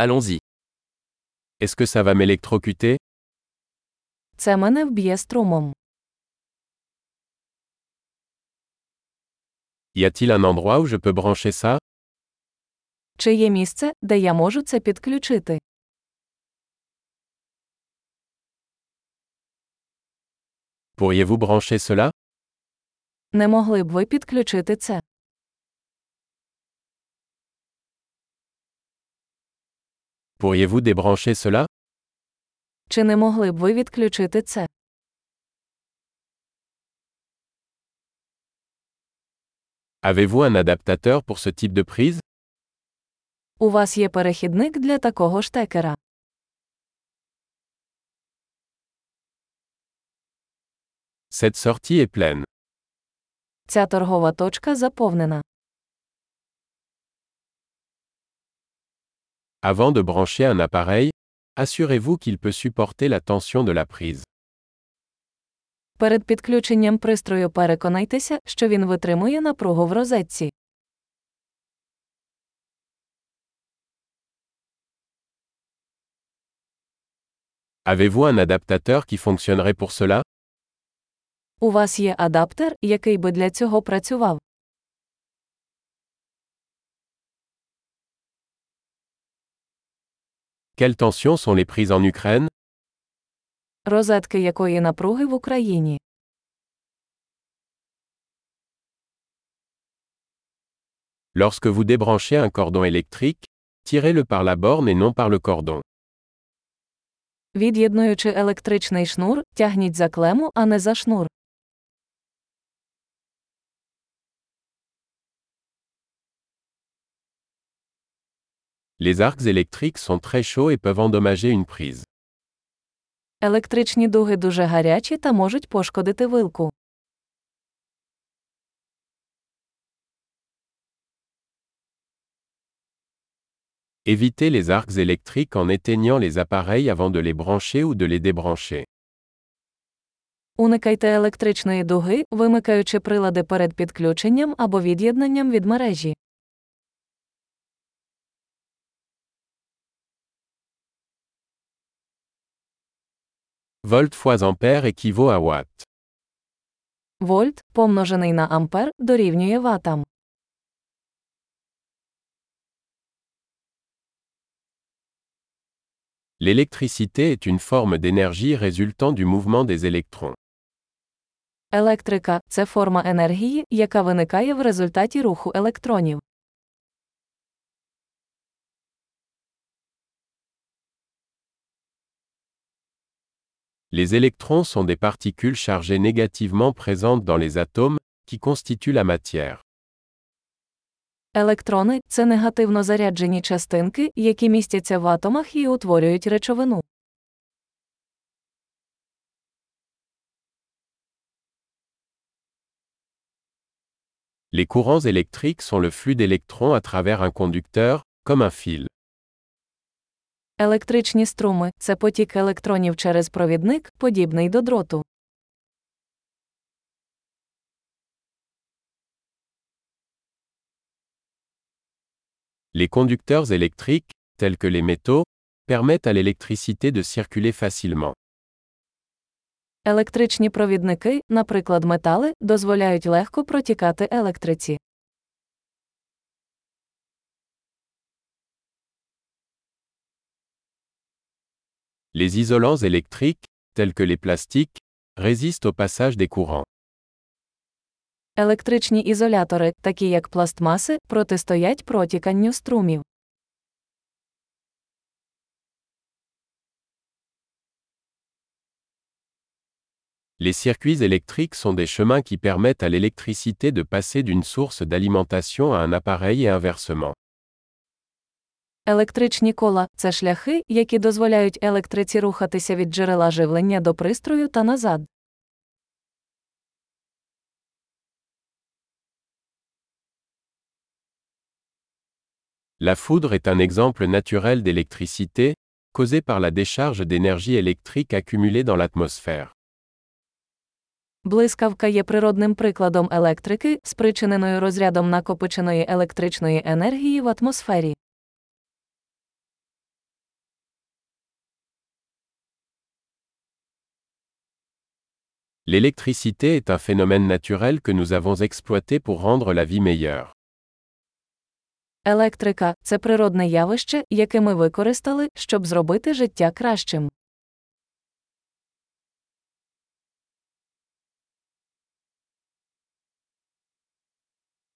Allons-y. Est-ce que ça va m'électrocuter Це мене вб'є струмом. Y a-t-il un endroit où je peux brancher ça Чи є місце, де я можу це підключити? Pourriez-vous brancher cela Не могли б ви підключити це? Pourriez-vous débrancher cela Чи не могли б ви відключити це? Avez-vous un adaptateur pour ce type de prise У вас є перехідник для такого штекера. Cette sortie est pleine. Ця торгова точка заповнена. Avant de brancher un appareil, assurez-vous qu'il peut supporter la tension de la prise. Перед підключенням пристрою переконайтеся, що він витримує напругу в розетці. Avez-vous un adaptateur qui fonctionnerait pour cela У вас є адаптер, який би для цього працював. Quelles tensions sont les prises en Ukraine Розетки якої напруги в Україні. Lorsque vous débranchez un cordon électrique, tirez-le par la borne et non par le cordon. Від'єднуючи електричний шнур, тягніть за клему, а не за шнур. Les arcs électriques sont très chauds et peuvent endommager une prise. Електричні дуги дуже гарячі та можуть пошкодити вилку. Évitez les arcs électriques en éteignant les appareils avant de les brancher ou de les débrancher. Уникайте електричної дуги, вимикаючи прилади перед підключенням або від'єднанням від мережі. Volt fois ampère équivaut à watt. Вольт, помножений на ампер, дорівнює ватам. L'électricité est une forme d'énergie résultant du mouvement des électrons. Електрика це форма енергії, яка виникає в результаті руху електронів. Les électrons sont des particules chargées négativement présentes dans les atomes, qui constituent la matière. Електрони це негативно заряджені частинки, які містяться в атомах і утворюють речовину. Les courants électriques sont le flux d'électrons à travers un conducteur, comme un fil. Електричні струми це потік електронів через провідник, подібний до дроту. Les conducteurs électriques, tels que les métaux, permettent à l'électricité de circuler facilement. Електричні провідники, наприклад, метали, дозволяють легко протікати електриці. Les isolants électriques, tels que les plastiques, résistent au passage des courants. Електричні ізолятори, такі як пластмаси, протистоять протіканню струмів. Les circuits électriques sont des chemins qui permettent à l'électricité de passer d'une source d'alimentation à un appareil et inversement. Електричні кола це шляхи, які дозволяють електриці рухатися від джерела живлення до пристрою та назад. La foudre est un exemple naturel d'électricité, causée par la décharge d'énergie électrique accumulée dans l'atmosphère. Блискавка є природним прикладом електрики, спричиненою розрядом накопиченої електричної енергії в атмосфері. L'électricité est un phénomène naturel que nous avons exploité pour rendre la vie meilleure. Електрика це природне явище, яке ми використали, щоб зробити життя кращим.